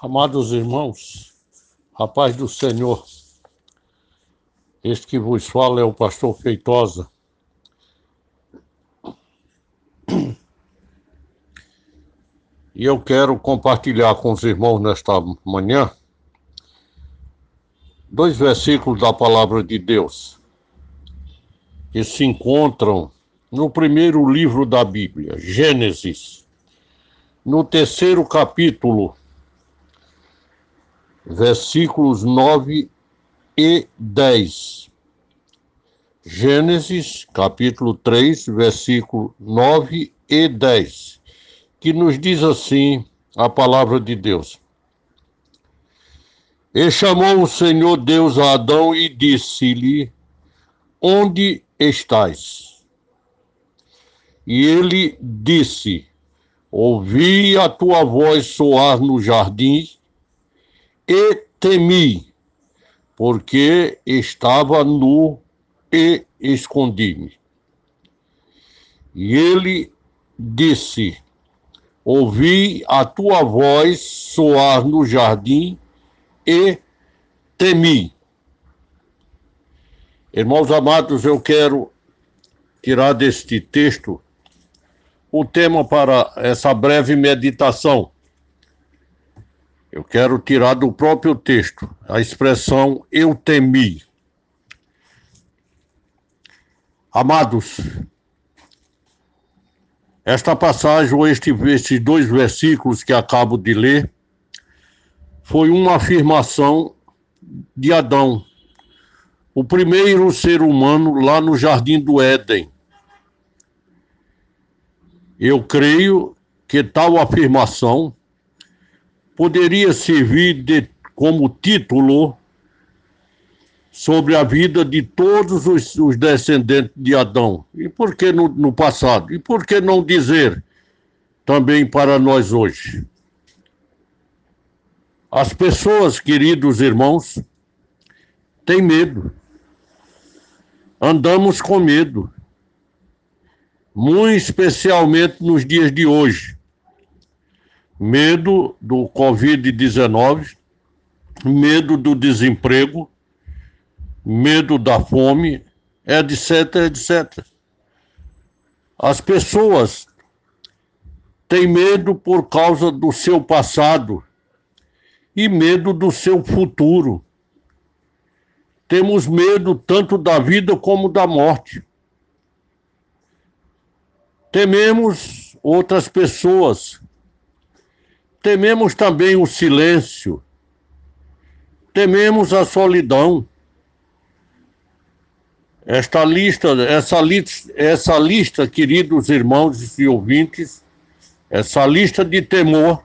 Amados irmãos, a paz do Senhor, este que vos fala é o pastor Feitosa. E eu quero compartilhar com os irmãos nesta manhã dois versículos da palavra de Deus que se encontram no primeiro livro da Bíblia, Gênesis, no terceiro capítulo versículos 9 e 10. Gênesis, capítulo 3, versículo 9 e 10, que nos diz assim a palavra de Deus. E chamou o Senhor Deus a Adão e disse-lhe: Onde estás? E ele disse: Ouvi a tua voz soar no jardim e temi, porque estava nu e escondi-me. E ele disse: Ouvi a tua voz soar no jardim e temi. Irmãos amados, eu quero tirar deste texto o tema para essa breve meditação. Eu quero tirar do próprio texto a expressão eu temi. Amados, esta passagem, ou este, estes dois versículos que acabo de ler, foi uma afirmação de Adão, o primeiro ser humano lá no Jardim do Éden. Eu creio que tal afirmação poderia servir de, como título sobre a vida de todos os, os descendentes de Adão. E por que no, no passado? E por que não dizer também para nós hoje? As pessoas, queridos irmãos, têm medo. Andamos com medo. Muito especialmente nos dias de hoje medo do Covid-19, medo do desemprego, medo da fome, etc, etc. As pessoas têm medo por causa do seu passado e medo do seu futuro. Temos medo tanto da vida como da morte. Tememos outras pessoas Tememos também o silêncio. Tememos a solidão. Esta lista, essa, li essa lista, queridos irmãos e ouvintes, essa lista de temor,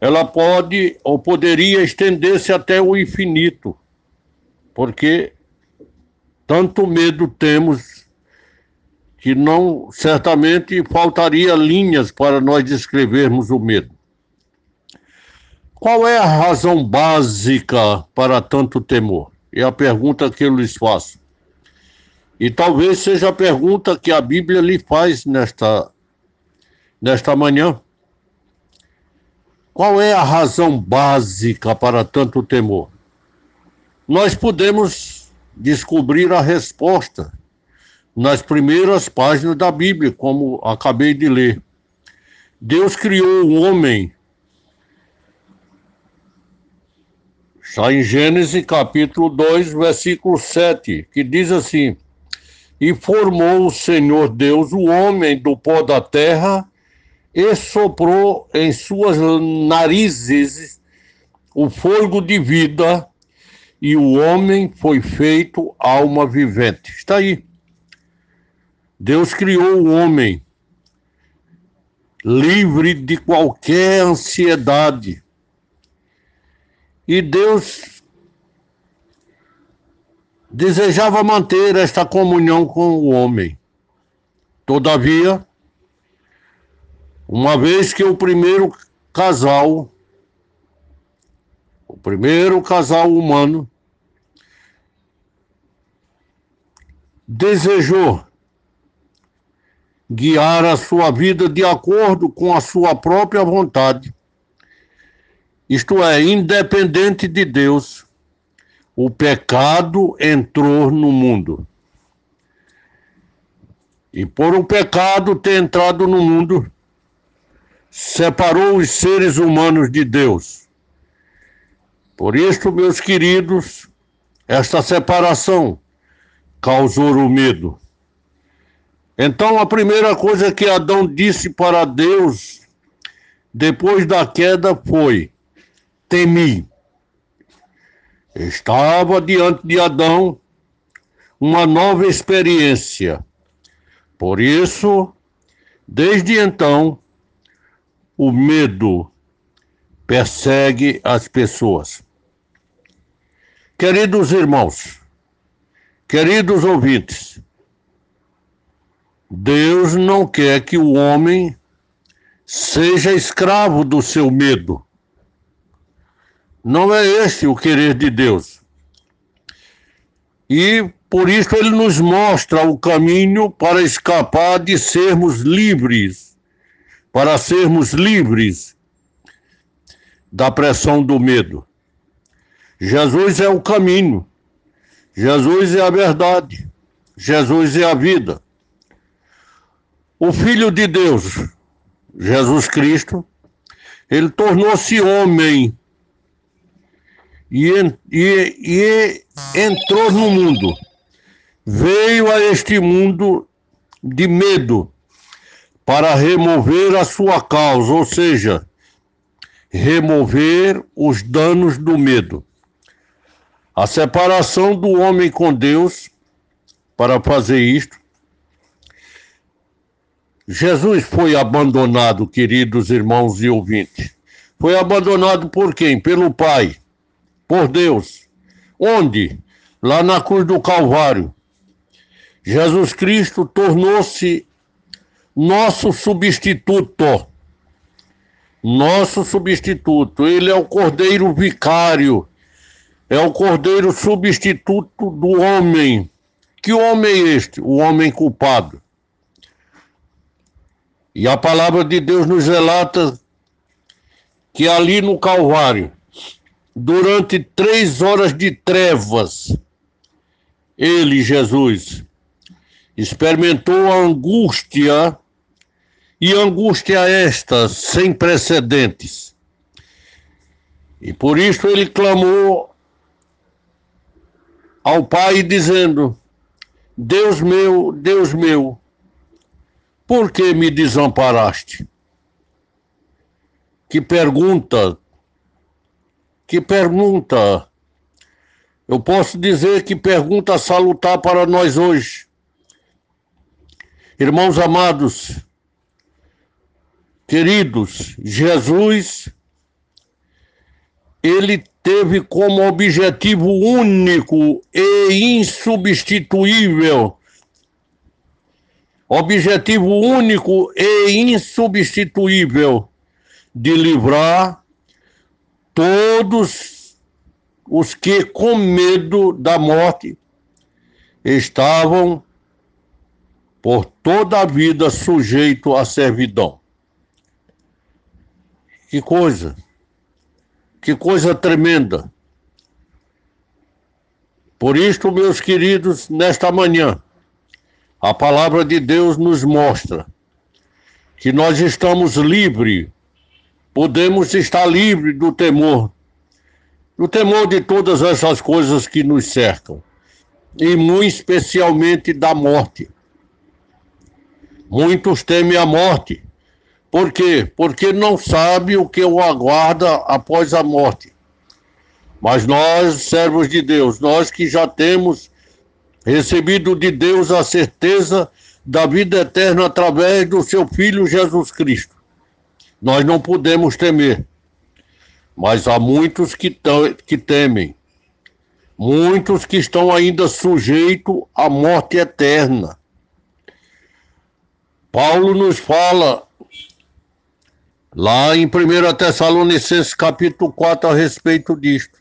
ela pode ou poderia estender-se até o infinito, porque tanto medo temos que não certamente faltaria linhas para nós descrevermos o medo. Qual é a razão básica para tanto temor? É a pergunta que eu lhes faço. E talvez seja a pergunta que a Bíblia lhe faz nesta, nesta manhã. Qual é a razão básica para tanto temor? Nós podemos descobrir a resposta nas primeiras páginas da Bíblia, como acabei de ler. Deus criou o homem. Está em Gênesis capítulo 2, versículo 7, que diz assim: E formou o Senhor Deus o homem do pó da terra e soprou em suas narizes o fogo de vida, e o homem foi feito alma vivente. Está aí. Deus criou o homem livre de qualquer ansiedade. E Deus desejava manter esta comunhão com o homem. Todavia, uma vez que o primeiro casal, o primeiro casal humano, desejou guiar a sua vida de acordo com a sua própria vontade. isto é, independente de Deus, o pecado entrou no mundo. E por o pecado ter entrado no mundo, separou os seres humanos de Deus. Por isso, meus queridos, esta separação causou o medo. Então, a primeira coisa que Adão disse para Deus depois da queda foi: temi. Estava diante de Adão uma nova experiência. Por isso, desde então, o medo persegue as pessoas. Queridos irmãos, queridos ouvintes, Deus não quer que o homem seja escravo do seu medo. Não é esse o querer de Deus. E por isso ele nos mostra o caminho para escapar de sermos livres, para sermos livres da pressão do medo. Jesus é o caminho, Jesus é a verdade, Jesus é a vida. O Filho de Deus, Jesus Cristo, ele tornou-se homem e, e, e entrou no mundo. Veio a este mundo de medo para remover a sua causa, ou seja, remover os danos do medo. A separação do homem com Deus, para fazer isto, Jesus foi abandonado, queridos irmãos e ouvintes. Foi abandonado por quem? Pelo Pai, por Deus. Onde? Lá na cruz do Calvário. Jesus Cristo tornou-se nosso substituto nosso substituto. Ele é o cordeiro vicário, é o cordeiro substituto do homem. Que homem é este? O homem culpado. E a palavra de Deus nos relata que ali no Calvário, durante três horas de trevas, ele, Jesus, experimentou angústia e angústia esta sem precedentes. E por isso ele clamou ao Pai, dizendo: Deus meu, Deus meu, por que me desamparaste? Que pergunta, que pergunta. Eu posso dizer que pergunta salutar para nós hoje. Irmãos amados, Queridos, Jesus, ele teve como objetivo único e insubstituível, objetivo único e insubstituível de livrar todos os que com medo da morte estavam por toda a vida sujeitos à servidão. Que coisa! Que coisa tremenda! Por isto, meus queridos, nesta manhã, a palavra de Deus nos mostra que nós estamos livres, podemos estar livres do temor, do temor de todas essas coisas que nos cercam, e muito especialmente da morte. Muitos temem a morte, por quê? Porque não sabe o que o aguarda após a morte. Mas nós, servos de Deus, nós que já temos recebido de Deus a certeza da vida eterna através do seu Filho Jesus Cristo, nós não podemos temer. Mas há muitos que, que temem, muitos que estão ainda sujeitos à morte eterna. Paulo nos fala Lá em 1 Tessalonicenses capítulo 4 a respeito disto.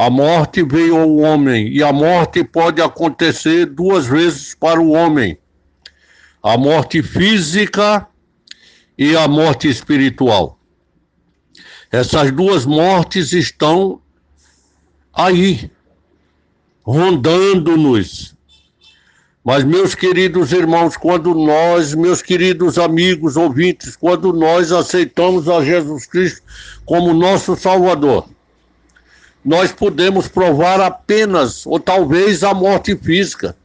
A morte veio ao homem e a morte pode acontecer duas vezes para o homem. A morte física e a morte espiritual. Essas duas mortes estão aí, rondando-nos. Mas, meus queridos irmãos, quando nós, meus queridos amigos ouvintes, quando nós aceitamos a Jesus Cristo como nosso Salvador, nós podemos provar apenas, ou talvez, a morte física.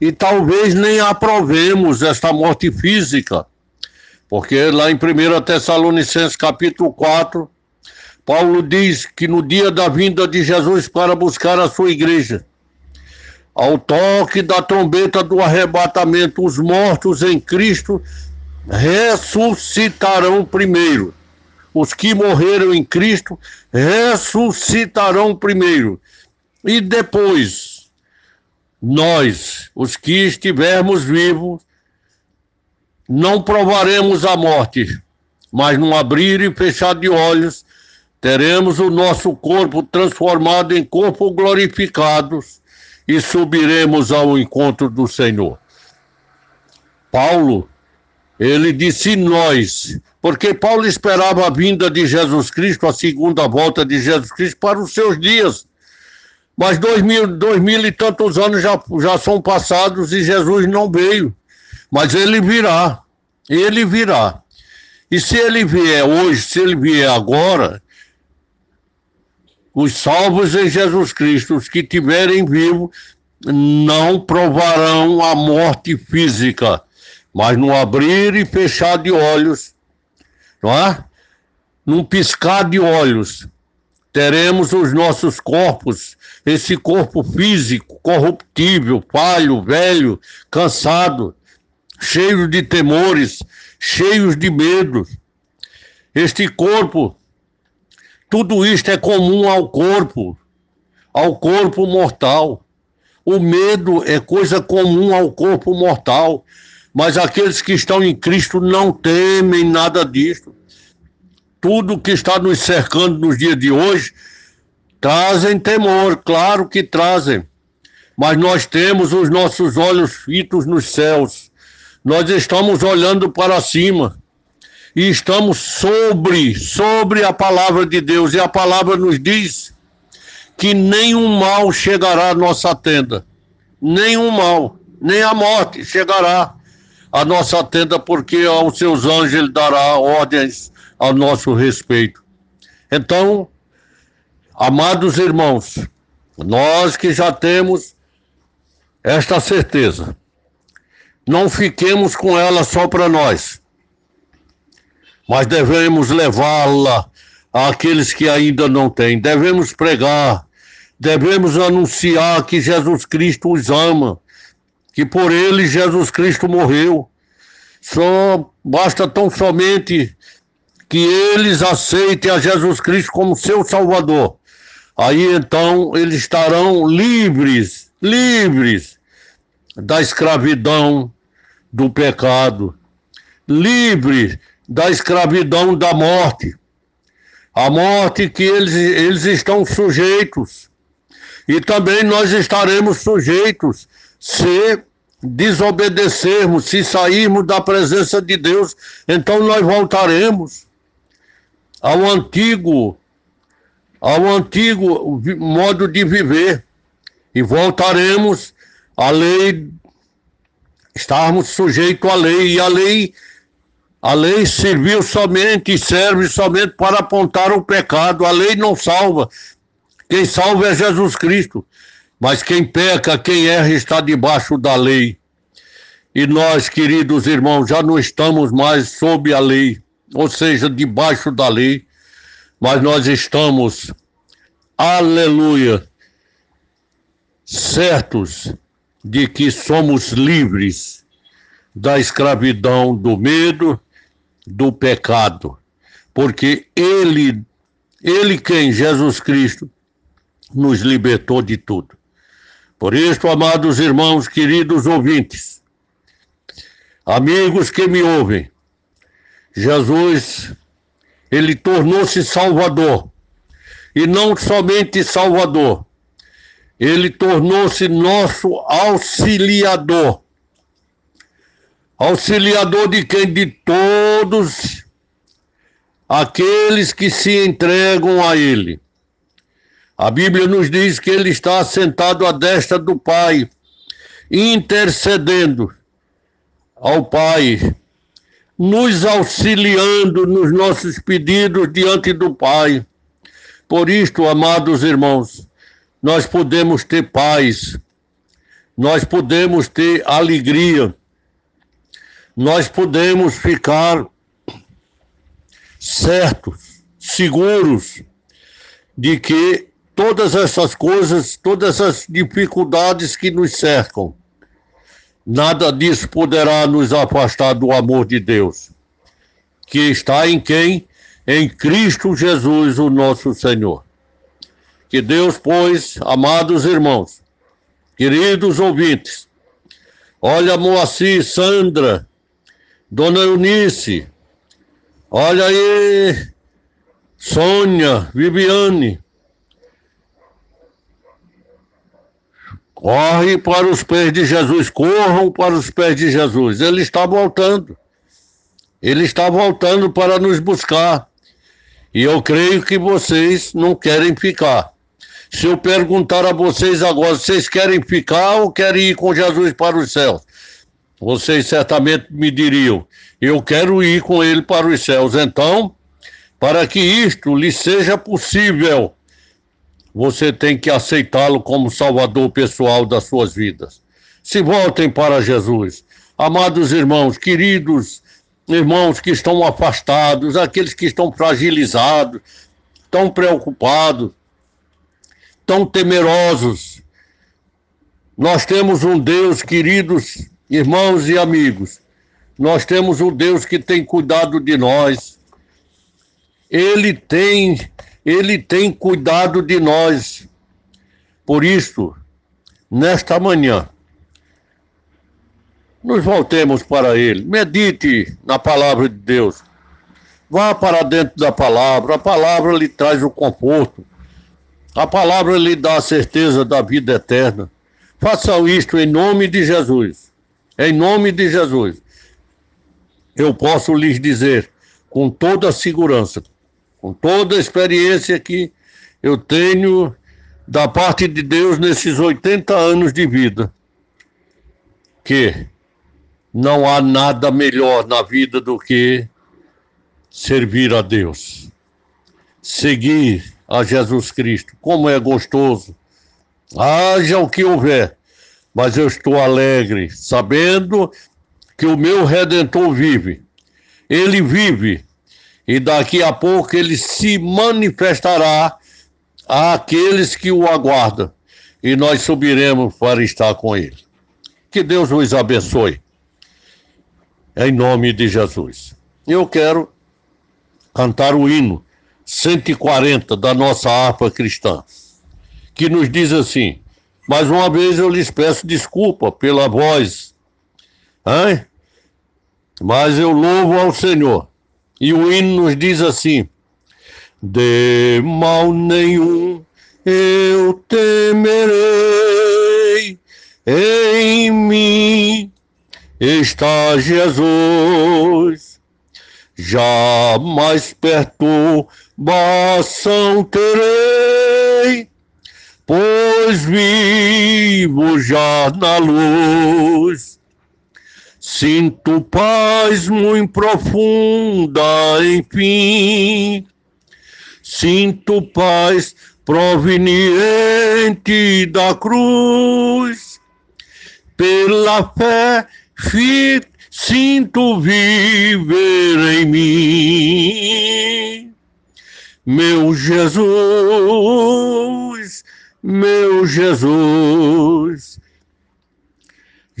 E talvez nem aprovemos esta morte física, porque lá em 1 Tessalonicenses capítulo 4, Paulo diz que no dia da vinda de Jesus para buscar a sua igreja, ao toque da trombeta do arrebatamento, os mortos em Cristo ressuscitarão primeiro. Os que morreram em Cristo ressuscitarão primeiro. E depois, nós, os que estivermos vivos, não provaremos a morte, mas num abrir e fechar de olhos, teremos o nosso corpo transformado em corpo glorificados e subiremos ao encontro do Senhor. Paulo, ele disse nós, porque Paulo esperava a vinda de Jesus Cristo, a segunda volta de Jesus Cristo para os seus dias. Mas dois mil, dois mil e tantos anos já, já são passados e Jesus não veio. Mas ele virá, ele virá. E se ele vier hoje, se ele vier agora, os salvos em Jesus Cristo, os que tiverem vivo, não provarão a morte física, mas no abrir e fechar de olhos, não é? Num piscar de olhos, teremos os nossos corpos, esse corpo físico, corruptível, falho, velho, cansado, cheio de temores, cheios de medos. Este corpo tudo isto é comum ao corpo, ao corpo mortal. O medo é coisa comum ao corpo mortal, mas aqueles que estão em Cristo não temem nada disto. Tudo que está nos cercando nos dias de hoje trazem temor, claro que trazem. Mas nós temos os nossos olhos fitos nos céus. Nós estamos olhando para cima e estamos sobre, sobre a palavra de Deus. E a palavra nos diz que nenhum mal chegará à nossa tenda. Nenhum mal, nem a morte chegará à nossa tenda, porque aos seus anjos ele dará ordens ao nosso respeito. Então, amados irmãos, nós que já temos esta certeza, não fiquemos com ela só para nós mas devemos levá-la àqueles que ainda não têm. Devemos pregar, devemos anunciar que Jesus Cristo os ama, que por ele Jesus Cristo morreu. Só basta tão somente que eles aceitem a Jesus Cristo como seu Salvador. Aí então eles estarão livres, livres da escravidão, do pecado, livres da escravidão da morte. A morte que eles, eles estão sujeitos. E também nós estaremos sujeitos se desobedecermos, se sairmos da presença de Deus, então nós voltaremos ao antigo ao antigo modo de viver e voltaremos à lei estarmos sujeitos à lei e a lei a lei serviu somente e serve somente para apontar o pecado. A lei não salva. Quem salva é Jesus Cristo. Mas quem peca, quem erra, está debaixo da lei. E nós, queridos irmãos, já não estamos mais sob a lei, ou seja, debaixo da lei, mas nós estamos, aleluia, certos de que somos livres da escravidão do medo, do pecado, porque ele, ele quem? Jesus Cristo, nos libertou de tudo. Por isso, amados irmãos, queridos ouvintes, amigos que me ouvem, Jesus, ele tornou-se Salvador, e não somente Salvador, ele tornou-se nosso auxiliador auxiliador de quem? De todos aqueles que se entregam a Ele. A Bíblia nos diz que Ele está sentado à destra do Pai, intercedendo ao Pai, nos auxiliando nos nossos pedidos diante do Pai. Por isto, amados irmãos, nós podemos ter paz, nós podemos ter alegria, nós podemos ficar certos, seguros de que todas essas coisas, todas as dificuldades que nos cercam, nada disso poderá nos afastar do amor de Deus, que está em quem? Em Cristo Jesus, o nosso Senhor. Que Deus, pois, amados irmãos, queridos ouvintes, olha Moacir, Sandra, Dona Eunice, olha aí, Sônia, Viviane, Corre para os pés de Jesus, corram para os pés de Jesus. Ele está voltando. Ele está voltando para nos buscar. E eu creio que vocês não querem ficar. Se eu perguntar a vocês agora, vocês querem ficar ou querem ir com Jesus para os céus? Vocês certamente me diriam, eu quero ir com ele para os céus. Então, para que isto lhe seja possível, você tem que aceitá-lo como salvador pessoal das suas vidas. Se voltem para Jesus. Amados irmãos, queridos irmãos que estão afastados, aqueles que estão fragilizados, tão preocupados, tão temerosos. Nós temos um Deus, queridos irmãos e amigos, nós temos um Deus que tem cuidado de nós. Ele tem ele tem cuidado de nós. Por isso, nesta manhã, nos voltemos para Ele. Medite na palavra de Deus. Vá para dentro da palavra. A palavra lhe traz o conforto. A palavra lhe dá a certeza da vida eterna. Faça isto em nome de Jesus. Em nome de Jesus. Eu posso lhes dizer com toda a segurança com toda a experiência que eu tenho da parte de Deus nesses 80 anos de vida, que não há nada melhor na vida do que servir a Deus, seguir a Jesus Cristo. Como é gostoso, haja o que houver, mas eu estou alegre, sabendo que o meu redentor vive. Ele vive e daqui a pouco ele se manifestará àqueles que o aguardam, e nós subiremos para estar com ele. Que Deus nos abençoe. Em nome de Jesus. Eu quero cantar o hino 140 da nossa harpa cristã, que nos diz assim: mais uma vez eu lhes peço desculpa pela voz, hein? mas eu louvo ao Senhor e o hino nos diz assim: De mal nenhum eu temerei, em mim está Jesus. Jamais perturbação terei, pois vivo já na luz Sinto paz muito profunda, enfim. Sinto paz proveniente da cruz. Pela fé, fico, sinto viver em mim. Meu Jesus, meu Jesus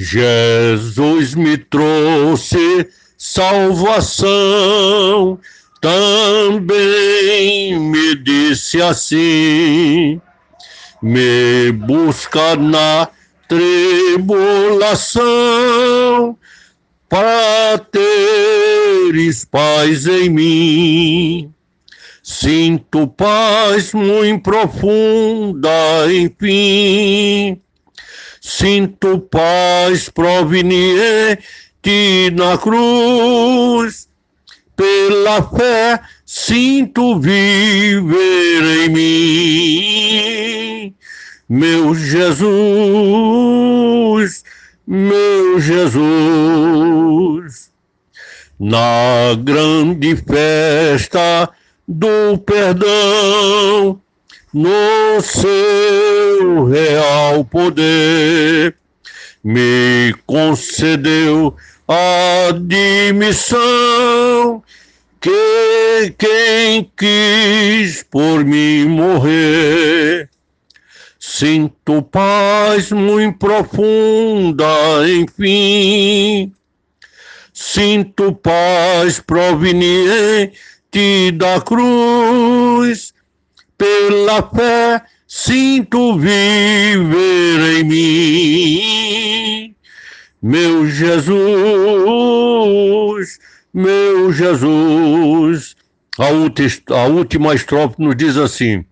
Jesus me trouxe salvação, também me disse assim: me busca na tribulação, para teres paz em mim. Sinto paz muito profunda, enfim Sinto paz proveniente na cruz. Pela fé sinto viver em mim. Meu Jesus, meu Jesus, na grande festa do perdão, no seu real poder, me concedeu a admissão que quem quis por mim morrer. Sinto paz muito profunda, enfim. Sinto paz proveniente da cruz. Pela fé sinto viver em mim. Meu Jesus, meu Jesus. A última estrofe nos diz assim: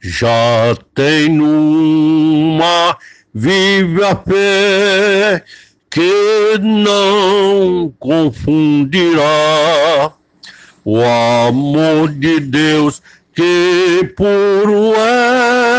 Já tenho uma viva fé que não confundirá o amor de Deus que puro é